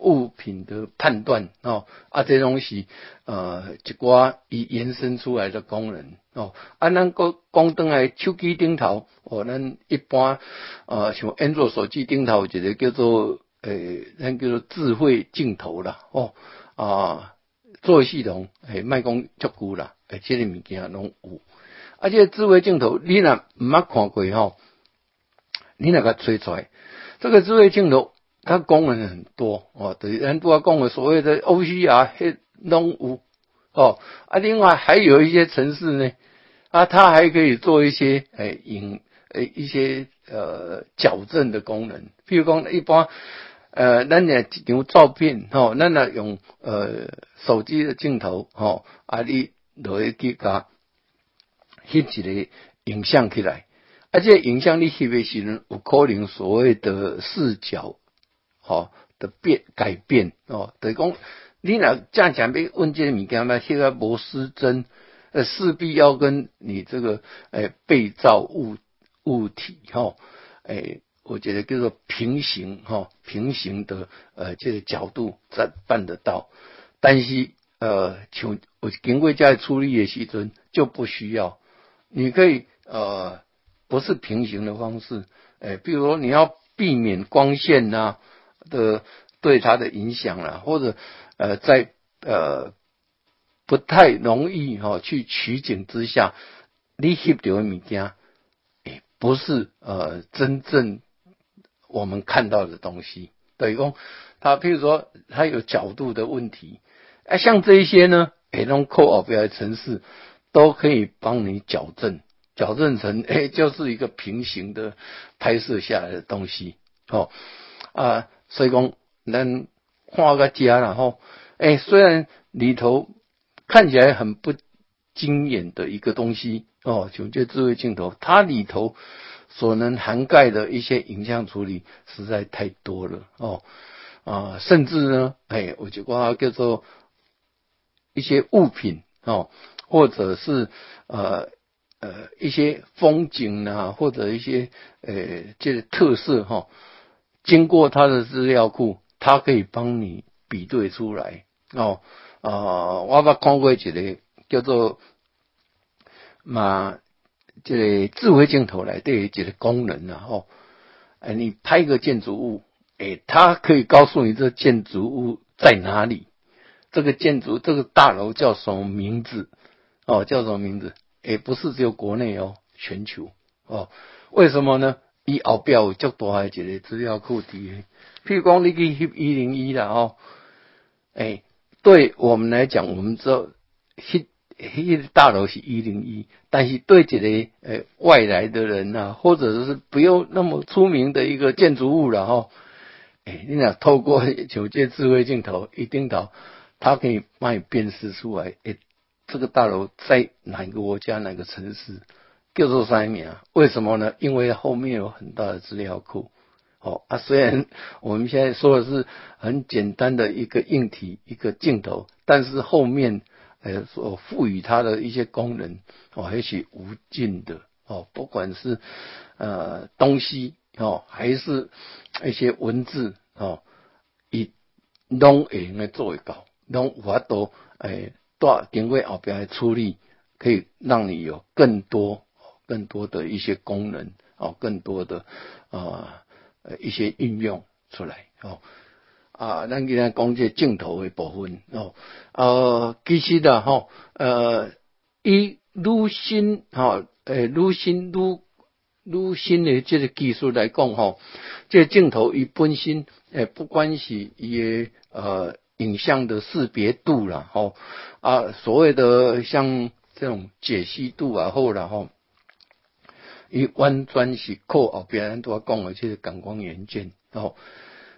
物品的判断哦，啊，这东西呃，一寡以延伸出来的功能哦，啊，咱个光灯来手机顶头哦，咱一般呃，像安卓手机顶头一个叫做诶，咱叫做智慧镜头啦哦啊，作为系统诶，卖讲足久啦，诶，这个物件拢有，啊，这智慧镜头你若毋捌看过吼，你那个吹出来，这个智慧镜头。它功能很多哦，对，人都要讲的所谓的 OCR 黑拢有哦啊，另外还有一些城市呢啊，它还可以做一些诶影诶一些呃矫正的功能，譬如讲一般呃，咱呢一张照片吼，咱呢用呃手机的镜头吼啊，你落去甲翕一个影像起来，而且影像你翕的时阵有可能所谓的视角。哦的变改变哦，等于讲你若这样讲，要问这个物件嘛，现在无失真，呃，势必要跟你这个诶被照物物体哈，诶，我觉得叫做平行哈，平行的呃这个角度才办得到，但是呃，像我经过这样处理的时阵就不需要，你可以呃不是平行的方式，诶，比如说你要避免光线呐。的对它的影响了，或者呃，在呃不太容易哈去取景之下，你翕到的物件，诶，不是呃真正我们看到的东西。等于讲，它譬如说它有角度的问题，哎，像这一些呢，诶，用 Co 表的程式都可以帮你矫正，矫正成诶 就是一个平行的拍摄下来的东西，哦啊。所以讲，咱画个家然后，哎，虽然里头看起来很不惊眼的一个东西哦，就这智慧镜头，它里头所能涵盖的一些影像处理实在太多了哦啊，甚至呢，哎，我就把它叫做一些物品哦，或者是呃呃一些风景啊，或者一些呃这个特色哈。经过他的资料库，他可以帮你比对出来哦。啊，我把看过一个叫做嘛，这个智慧镜头来对一个功能啊，吼，哎，你拍个建筑物，哎，它可以告诉你这建筑物在哪里，这个建筑这个大楼叫什么名字？哦，叫什么名字？也，不是只有国内哦，全球哦，为什么呢？伊后壁有足大诶一个资料库伫诶，譬如讲你去翕一零一啦吼，诶，对我们来讲，我们知道翕翕大楼是一零一，但是对一个诶外来的人呐，或者是不用那么出名的一个建筑物了吼，诶，你若透过 九界智慧镜头一定到，它可以帮你辨识出来，诶，这个大楼在哪个国家哪个城市。叫做三名，为什么呢？因为后面有很大的资料库。哦啊，虽然 我们现在说的是很简单的一个硬体一个镜头，但是后面呃所赋予它的一些功能哦，还是无尽的哦。不管是呃东西哦，还是一些文字哦，以拢会用来做会到，拢有法度诶，大经过后边的处理，可以让你有更多。更多的一些功能哦，更多的啊呃一些应用出来哦啊，咱今天讲这镜头的部分哦，呃，其实的哈呃，以如新哈诶录新如如新的这个技术来讲哈，这镜头伊本身诶不管是伊的呃影像的识别度啦吼。啊，所谓的像这种解析度啊后然后。伊完全是靠后边咱拄啊讲的即个感光元件哦，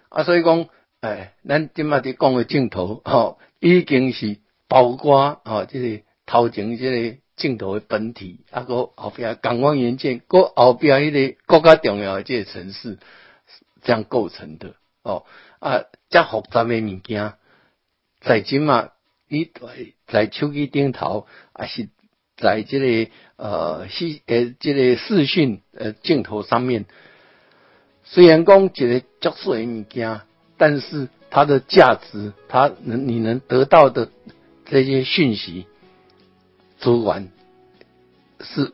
啊，所以讲，哎，咱即麦伫讲的镜头吼，已经是包括吼，即个头前即个镜头的本体，啊个后边感光元件，个后边迄个更加重要的这个程式这样构成的哦啊，遮复杂的物件，在即嘛，你在手机顶头，还是在这个呃视呃这个视讯呃镜头上面，虽然讲一个足细的物件，但是它的价值，它能你能得到的这些讯息。资源是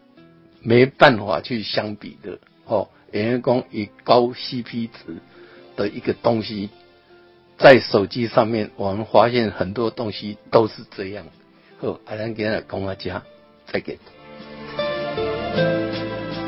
没办法去相比的哦。员工以高 CP 值的一个东西，在手机上面，我们发现很多东西都是这样。好，阿兰给他讲阿家，再给。